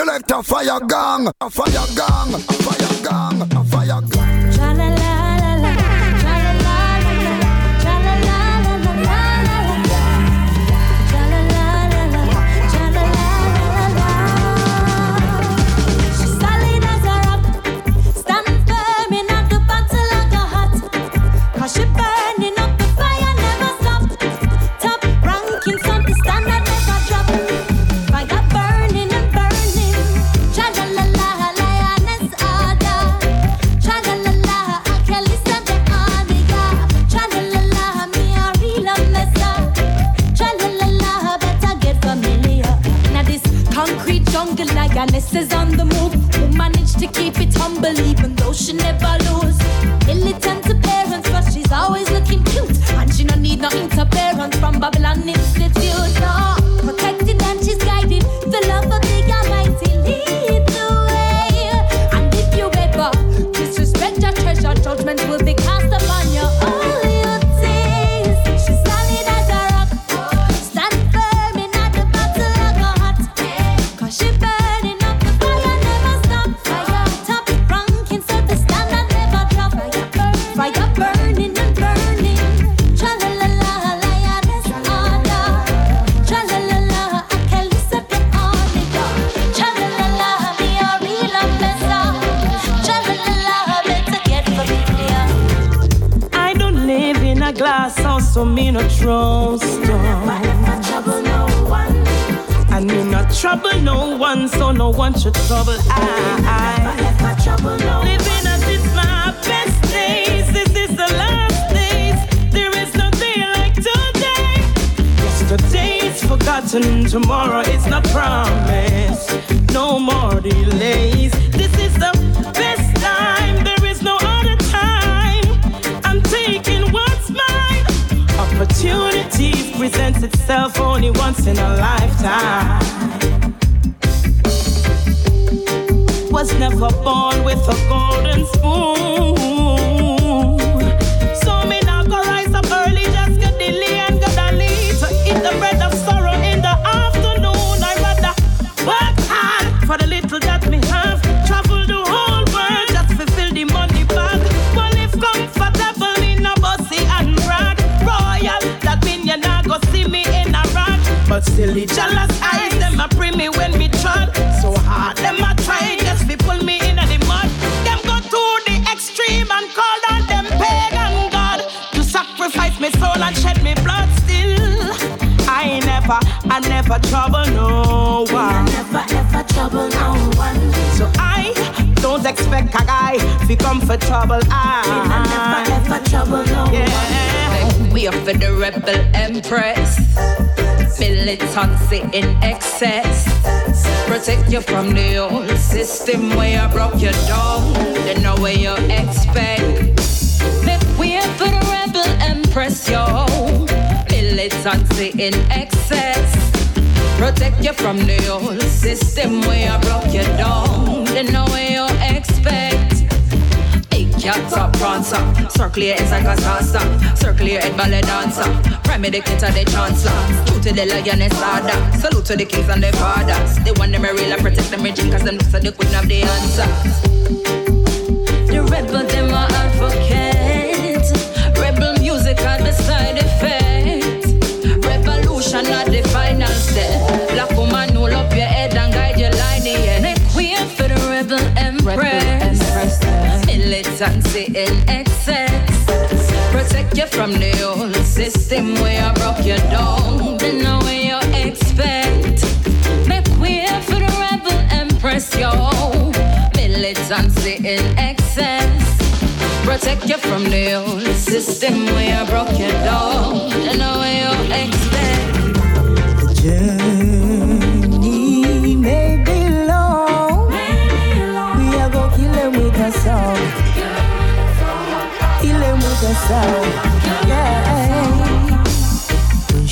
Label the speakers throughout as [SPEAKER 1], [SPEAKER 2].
[SPEAKER 1] select a fire gang, a fire gang, a fire gang, a fire gang.
[SPEAKER 2] Lioness is on the move, who managed to keep it humble even though she never lose. Militant to parents, but she's always looking cute, and she no need no interference from Babylon.
[SPEAKER 3] So me no trust And me not trouble no one, so no one should trouble I. Living as it's my best days, this is the last days. There is no day like today. Yesterday's forgotten, tomorrow is not promised. No more delays. This is the best presents only once in a lifetime. Was never born with a golden spoon. But still the jealous eyes, them a bring me when me trod. So hard, them a try just to pull me in the mud. Them go to the extreme and call on them pagan God to sacrifice me soul and shed me blood. Still, I never, I never trouble no one.
[SPEAKER 2] I never ever trouble no one.
[SPEAKER 3] So I don't expect a guy to come for trouble. I,
[SPEAKER 2] I never ever trouble no
[SPEAKER 3] yeah.
[SPEAKER 2] one.
[SPEAKER 4] We are for the rebel empress. Militancy in excess. Protect you from the old system where I broke you down. They know where you expect. Make way for the rebel empress, yo. Militancy in excess. Protect you from the old system where I broke you down. They know where you expect. Cat up, prance up, circle your head like a salsa, circle your head ballet dancer. Prime the kid to the chancellor, true to the lioness order. Salute to the kings and the fathers. They want them real and protect them regime, cause them look so they couldn't have the answer. The rebel, Militancy in excess. Protect you from the old system where I broke you down. They know where you expect. Make way for the rebel empress, yo. Militancy in excess. Protect you from the old system where I broke you down. They know where you expect.
[SPEAKER 5] Journey Don't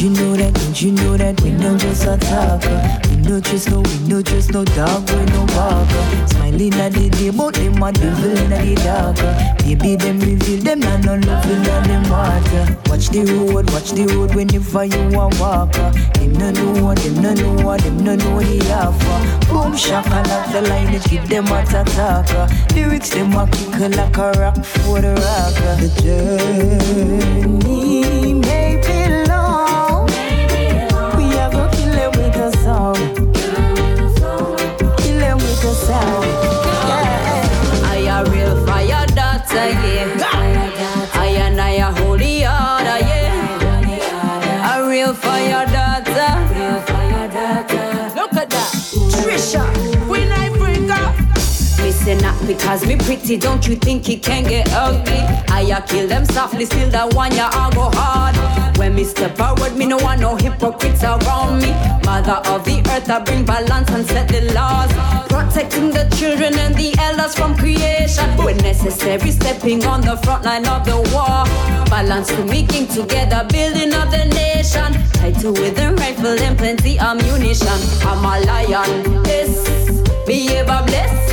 [SPEAKER 5] you know that? Don't you know that we know just a talker? We no trust no, we no trust no dog, we no barker. Smiling at the day, but them a devil in the dark. Baby, them reveal them and no love in them. Watch the road, watch the road whenever you a walker. Them no know, them no know, them no know the offer. Boom, shaka like the line, it give them a attacker. Lyrics them a kick like a rock for the rocker. The journey may be
[SPEAKER 4] not me pretty, don't you think it can get ugly? I kill them softly, still that one ya I go hard. When me step forward, me no want no hypocrites around me. Mother of the earth, I bring balance and set the laws. Protecting the children and the elders from creation. When necessary, stepping on the front line of the war. Balance to making together, building of the nation. Title with a rifle and plenty ammunition. I'm a lion, yes. Be ever blessed.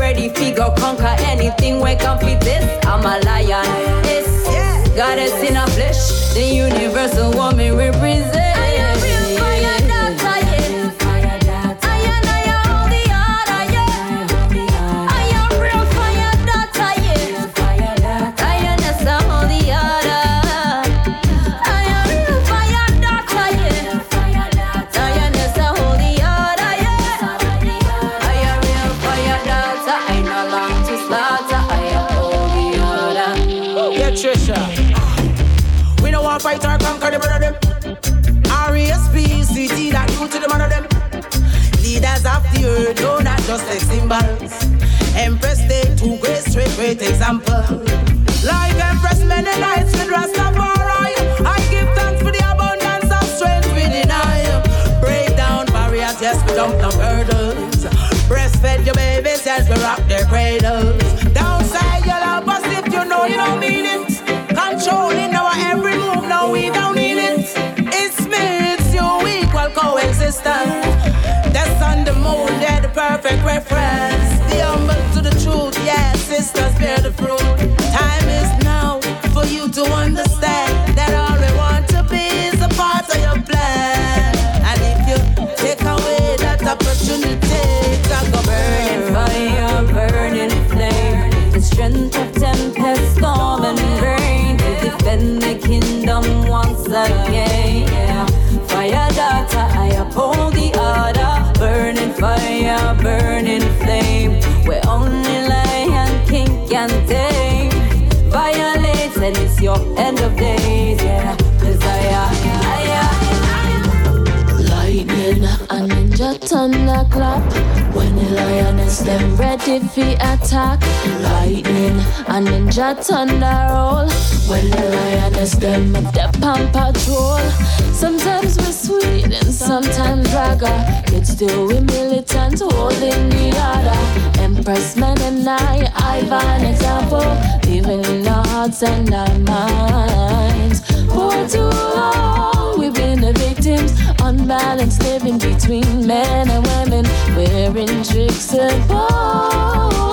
[SPEAKER 4] Ready figure conquer anything we can fit this. I'm a lion. Yes. Yeah. Goddess in a flesh. The universal woman represent.
[SPEAKER 6] We don't fight or conquer the brother them. R-E-S-P-C-T, that you to the man of them. Leaders of the earth, no, not just like symbols. Empress Day, two great, straight, great example. Like Empress Mennonites with Rastafari. I give thanks for the abundance of strength we deny. Break down barriers, yes, we dump the hurdles. Breastfed your babies, yes, we rock their cradles. Coexistence. That's on the moon, they're the perfect reference. The humble to the truth, yeah,
[SPEAKER 4] end of days. Yeah. Cause I,
[SPEAKER 2] Lightning and ninja thunderclap. When the lioness them ready fi attack. Lightning and ninja thunder roll. When the lioness them up on patrol. Sometimes we're sweet and sometimes raga. Yet still we militant holding the order Empress men and I, I've an example Living in our hearts and our minds. For too long we've been the victims Unbalanced living between men and women Wearing tricks and bold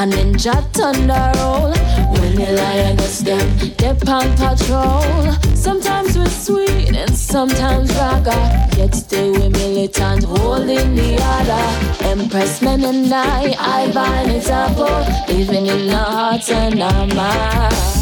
[SPEAKER 2] And ninja thunder roll. When the lioness them dip on patrol. Sometimes we're sweet and sometimes raga. Yet still we militant holding the order Empress men and I, I an example Living in our hearts and our minds